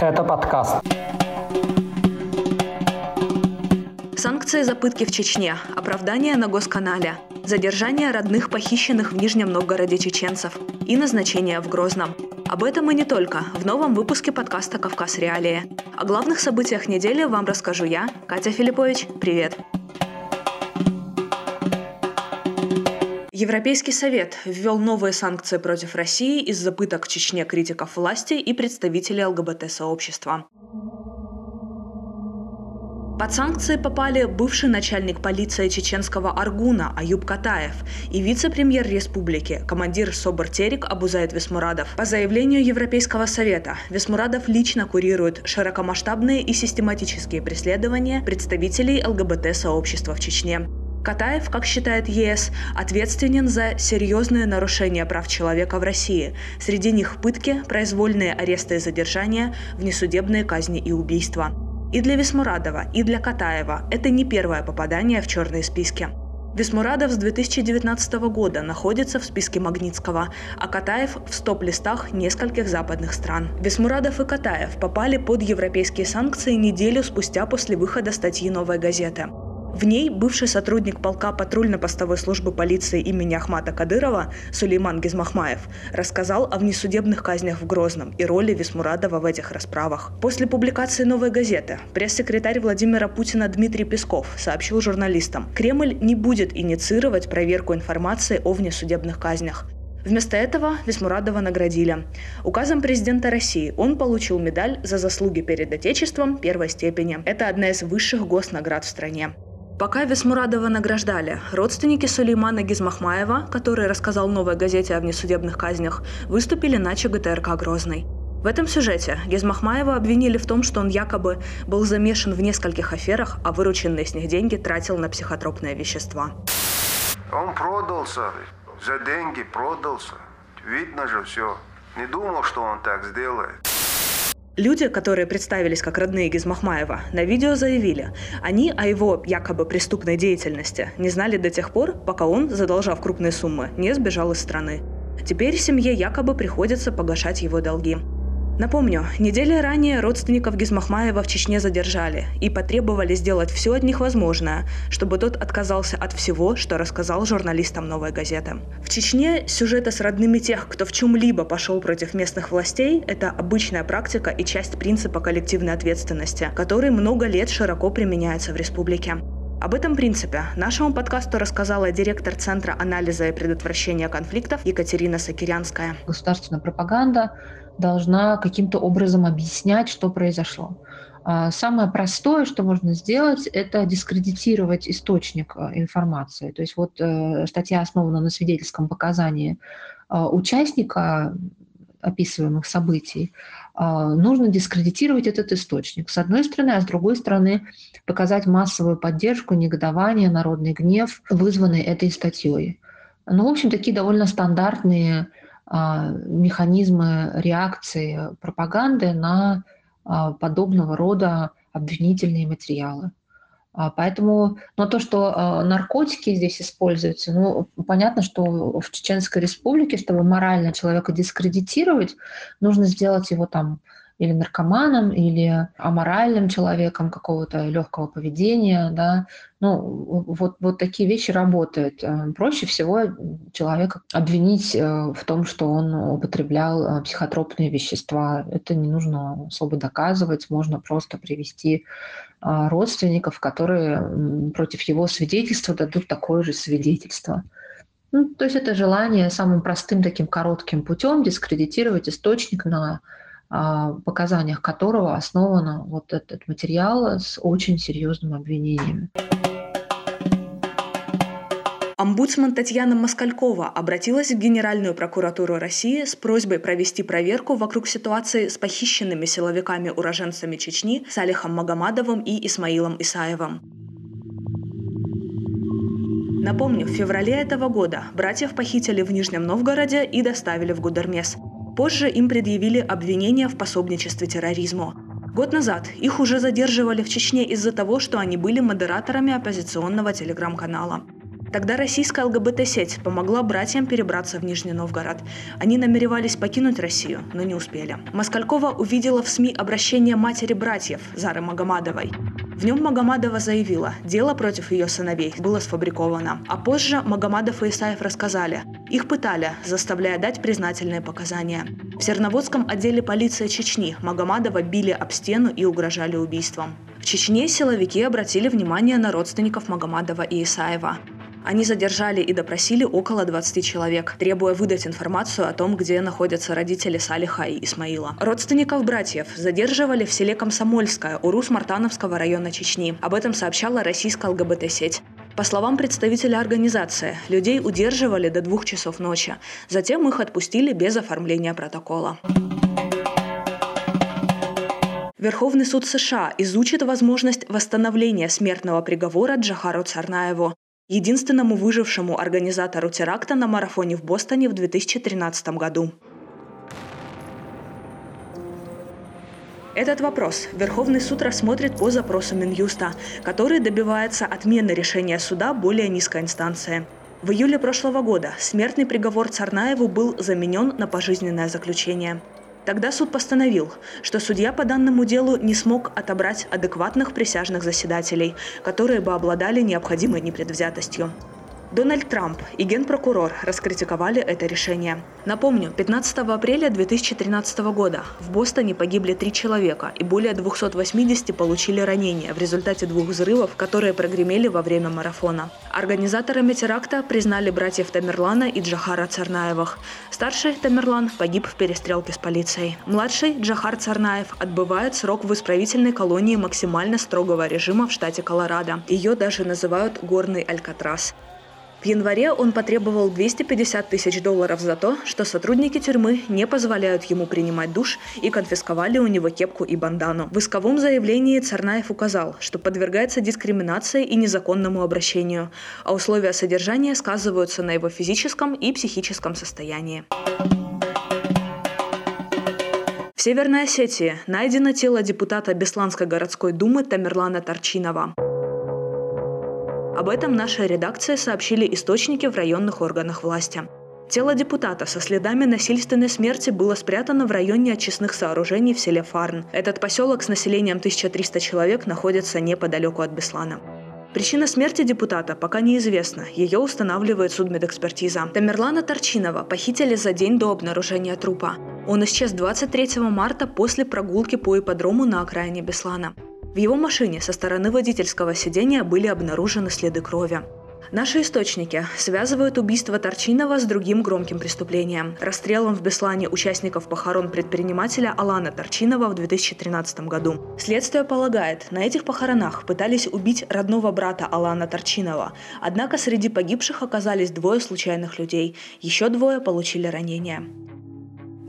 Это подкаст. Санкции за пытки в Чечне, оправдание на госканале, задержание родных похищенных в Нижнем Новгороде чеченцев и назначение в Грозном. Об этом и не только в новом выпуске подкаста «Кавказ Реалии». О главных событиях недели вам расскажу я, Катя Филиппович. Привет! Европейский совет ввел новые санкции против России из-за пыток в Чечне критиков власти и представителей ЛГБТ-сообщества. Под санкции попали бывший начальник полиции чеченского Аргуна Аюб Катаев и вице-премьер республики, командир СОБР Терек Абузаид Весмурадов. По заявлению Европейского совета, Весмурадов лично курирует широкомасштабные и систематические преследования представителей ЛГБТ-сообщества в Чечне. Катаев, как считает ЕС, ответственен за серьезные нарушения прав человека в России. Среди них пытки, произвольные аресты и задержания, внесудебные казни и убийства. И для Весмурадова, и для Катаева это не первое попадание в черные списки. Весмурадов с 2019 года находится в списке Магнитского, а Катаев в стоп-листах нескольких западных стран. Весмурадов и Катаев попали под европейские санкции неделю спустя после выхода статьи «Новой газеты». В ней бывший сотрудник полка патрульно-постовой службы полиции имени Ахмата Кадырова Сулейман Гизмахмаев рассказал о внесудебных казнях в Грозном и роли Висмурадова в этих расправах. После публикации «Новой газеты» пресс-секретарь Владимира Путина Дмитрий Песков сообщил журналистам, Кремль не будет инициировать проверку информации о внесудебных казнях. Вместо этого Висмурадова наградили. Указом президента России он получил медаль за заслуги перед Отечеством первой степени. Это одна из высших госнаград в стране. Пока Весмурадова награждали, родственники Сулеймана Гизмахмаева, который рассказал новой газете о внесудебных казнях, выступили на ЧГТРК «Грозный». В этом сюжете Гизмахмаева обвинили в том, что он якобы был замешан в нескольких аферах, а вырученные с них деньги тратил на психотропные вещества. Он продался, за деньги продался. Видно же все. Не думал, что он так сделает. Люди, которые представились как родные Гизмахмаева, на видео заявили, они о его якобы преступной деятельности не знали до тех пор, пока он, задолжав крупные суммы, не сбежал из страны. Теперь семье якобы приходится погашать его долги. Напомню, недели ранее родственников Гизмахмаева в Чечне задержали и потребовали сделать все от них возможное, чтобы тот отказался от всего, что рассказал журналистам «Новой газеты». В Чечне сюжеты с родными тех, кто в чем-либо пошел против местных властей – это обычная практика и часть принципа коллективной ответственности, который много лет широко применяется в республике. Об этом принципе нашему подкасту рассказала директор Центра анализа и предотвращения конфликтов Екатерина Сакирянская. Государственная пропаганда должна каким-то образом объяснять, что произошло. А, самое простое, что можно сделать, это дискредитировать источник э, информации. То есть вот э, статья основана на свидетельском показании а, участника описываемых событий, а, нужно дискредитировать этот источник. С одной стороны, а с другой стороны показать массовую поддержку, негодование, народный гнев, вызванный этой статьей. Ну, в общем, такие довольно стандартные механизмы реакции пропаганды на а, подобного рода обвинительные материалы. А, поэтому, но то, что наркотики здесь используются, ну, понятно, что в Чеченской Республике, чтобы морально человека дискредитировать, нужно сделать его там или наркоманом, или аморальным человеком какого-то легкого поведения, да, ну, вот, вот такие вещи работают. Э, проще всего человека обвинить э, в том, что он употреблял э, психотропные вещества. Это не нужно особо доказывать, можно просто привести родственников, которые против его свидетельства дадут такое же свидетельство. Ну, то есть это желание самым простым таким коротким путем дискредитировать источник на показаниях которого основан вот этот материал с очень серьезным обвинением. Омбудсман Татьяна Москалькова обратилась в Генеральную прокуратуру России с просьбой провести проверку вокруг ситуации с похищенными силовиками-уроженцами Чечни Салихом Магомадовым и Исмаилом Исаевым. Напомню, в феврале этого года братьев похитили в Нижнем Новгороде и доставили в Гудермес. Позже им предъявили обвинения в пособничестве терроризму. Год назад их уже задерживали в Чечне из-за того, что они были модераторами оппозиционного телеграм-канала. Тогда российская ЛГБТ-сеть помогла братьям перебраться в Нижний Новгород. Они намеревались покинуть Россию, но не успели. Москалькова увидела в СМИ обращение матери братьев Зары Магомадовой. В нем Магомадова заявила, дело против ее сыновей было сфабриковано. А позже Магомадов и Исаев рассказали, их пытали, заставляя дать признательные показания. В Серноводском отделе полиции Чечни Магомадова били об стену и угрожали убийством. В Чечне силовики обратили внимание на родственников Магомадова и Исаева. Они задержали и допросили около 20 человек, требуя выдать информацию о том, где находятся родители Салиха и Исмаила. Родственников братьев задерживали в селе Комсомольское Урус-Мартановского района Чечни. Об этом сообщала российская ЛГБТ-сеть. По словам представителя организации, людей удерживали до двух часов ночи. Затем их отпустили без оформления протокола. Верховный суд США изучит возможность восстановления смертного приговора Джахару Царнаеву единственному выжившему организатору теракта на марафоне в Бостоне в 2013 году. Этот вопрос Верховный суд рассмотрит по запросу Минюста, который добивается отмены решения суда более низкой инстанции. В июле прошлого года смертный приговор Царнаеву был заменен на пожизненное заключение. Тогда суд постановил, что судья по данному делу не смог отобрать адекватных присяжных заседателей, которые бы обладали необходимой непредвзятостью. Дональд Трамп и генпрокурор раскритиковали это решение. Напомню, 15 апреля 2013 года в Бостоне погибли три человека и более 280 получили ранения в результате двух взрывов, которые прогремели во время марафона. Организаторами теракта признали братьев Тамерлана и Джахара Царнаевых. Старший Тамерлан погиб в перестрелке с полицией. Младший Джахар Царнаев отбывает срок в исправительной колонии максимально строгого режима в штате Колорадо. Ее даже называют «горный Алькатрас». В январе он потребовал 250 тысяч долларов за то, что сотрудники тюрьмы не позволяют ему принимать душ и конфисковали у него кепку и бандану. В исковом заявлении Царнаев указал, что подвергается дискриминации и незаконному обращению, а условия содержания сказываются на его физическом и психическом состоянии. В Северной Осетии найдено тело депутата Бесланской городской думы Тамерлана Торчинова. Об этом наша редакция сообщили источники в районных органах власти. Тело депутата со следами насильственной смерти было спрятано в районе очистных сооружений в селе Фарн. Этот поселок с населением 1300 человек находится неподалеку от Беслана. Причина смерти депутата пока неизвестна, ее устанавливает судмедэкспертиза. Тамерлана Торчинова похитили за день до обнаружения трупа. Он исчез 23 марта после прогулки по ипподрому на окраине Беслана. В его машине со стороны водительского сидения были обнаружены следы крови. Наши источники связывают убийство Торчинова с другим громким преступлением – расстрелом в Беслане участников похорон предпринимателя Алана Торчинова в 2013 году. Следствие полагает, на этих похоронах пытались убить родного брата Алана Торчинова, однако среди погибших оказались двое случайных людей, еще двое получили ранения.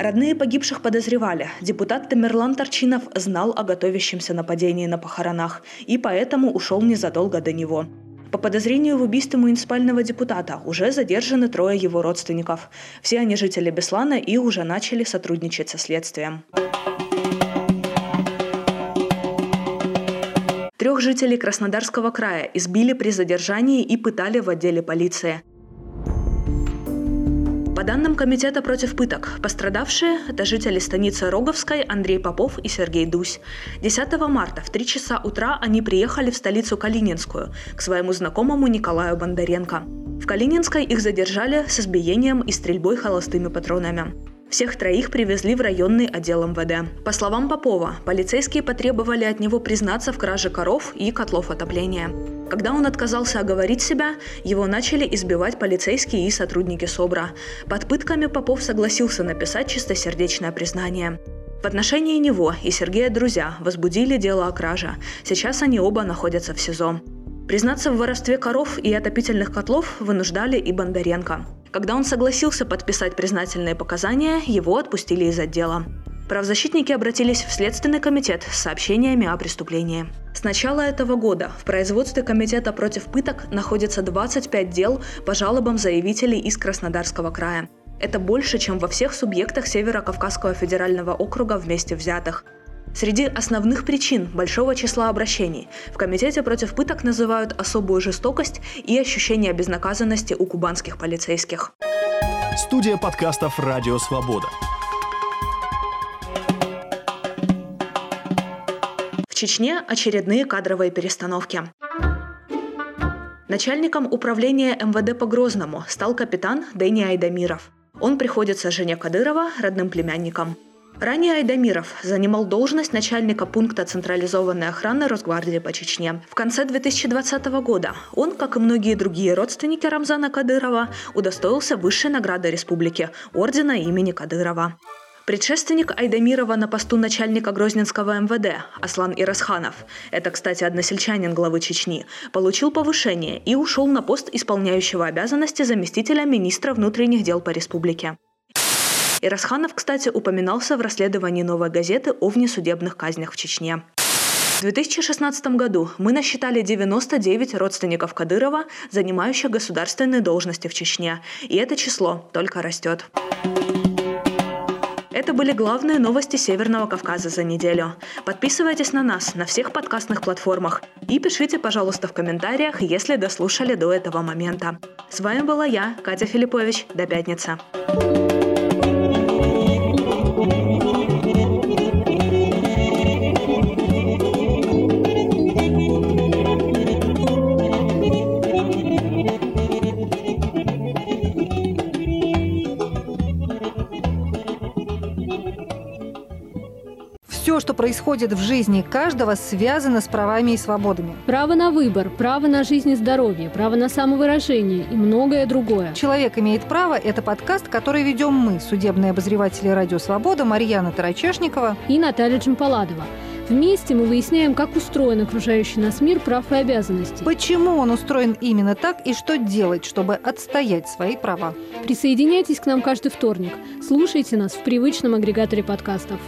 Родные погибших подозревали, депутат Тамерлан Торчинов знал о готовящемся нападении на похоронах и поэтому ушел незадолго до него. По подозрению в убийстве муниципального депутата уже задержаны трое его родственников. Все они жители Беслана и уже начали сотрудничать со следствием. Трех жителей Краснодарского края избили при задержании и пытали в отделе полиции. По данным Комитета против пыток, пострадавшие – это жители станицы Роговской Андрей Попов и Сергей Дусь. 10 марта в 3 часа утра они приехали в столицу Калининскую к своему знакомому Николаю Бондаренко. В Калининской их задержали с избиением и стрельбой холостыми патронами. Всех троих привезли в районный отдел МВД. По словам Попова, полицейские потребовали от него признаться в краже коров и котлов отопления. Когда он отказался оговорить себя, его начали избивать полицейские и сотрудники СОБРа. Под пытками Попов согласился написать чистосердечное признание. В отношении него и Сергея друзья возбудили дело о краже. Сейчас они оба находятся в СИЗО. Признаться в воровстве коров и отопительных котлов вынуждали и Бондаренко. Когда он согласился подписать признательные показания, его отпустили из отдела. Правозащитники обратились в Следственный комитет с сообщениями о преступлении. С начала этого года в производстве Комитета против пыток находится 25 дел по жалобам заявителей из Краснодарского края. Это больше, чем во всех субъектах Северо-Кавказского федерального округа вместе взятых. Среди основных причин большого числа обращений в Комитете против пыток называют особую жестокость и ощущение безнаказанности у кубанских полицейских. Студия подкастов «Радио Свобода». В Чечне очередные кадровые перестановки. Начальником управления МВД по Грозному стал капитан Дэни Айдамиров. Он приходится жене Кадырова, родным племянникам. Ранее Айдамиров занимал должность начальника пункта централизованной охраны Росгвардии по Чечне. В конце 2020 года он, как и многие другие родственники Рамзана Кадырова, удостоился высшей награды республики – ордена имени Кадырова. Предшественник Айдамирова на посту начальника Грозненского МВД Аслан Ирасханов, это, кстати, односельчанин главы Чечни, получил повышение и ушел на пост исполняющего обязанности заместителя министра внутренних дел по республике. Ирасханов, кстати, упоминался в расследовании «Новой газеты» о внесудебных казнях в Чечне. В 2016 году мы насчитали 99 родственников Кадырова, занимающих государственные должности в Чечне. И это число только растет. Это были главные новости Северного Кавказа за неделю. Подписывайтесь на нас на всех подкастных платформах и пишите, пожалуйста, в комментариях, если дослушали до этого момента. С вами была я, Катя Филиппович. До пятницы. Происходит в жизни каждого, связано с правами и свободами. Право на выбор, право на жизнь и здоровье, право на самовыражение и многое другое. «Человек имеет право» – это подкаст, который ведем мы, судебные обозреватели «Радио Свобода» Марьяна Тарачешникова и Наталья Джампаладова. Вместе мы выясняем, как устроен окружающий нас мир прав и обязанностей. Почему он устроен именно так и что делать, чтобы отстоять свои права. Присоединяйтесь к нам каждый вторник. Слушайте нас в привычном агрегаторе подкастов.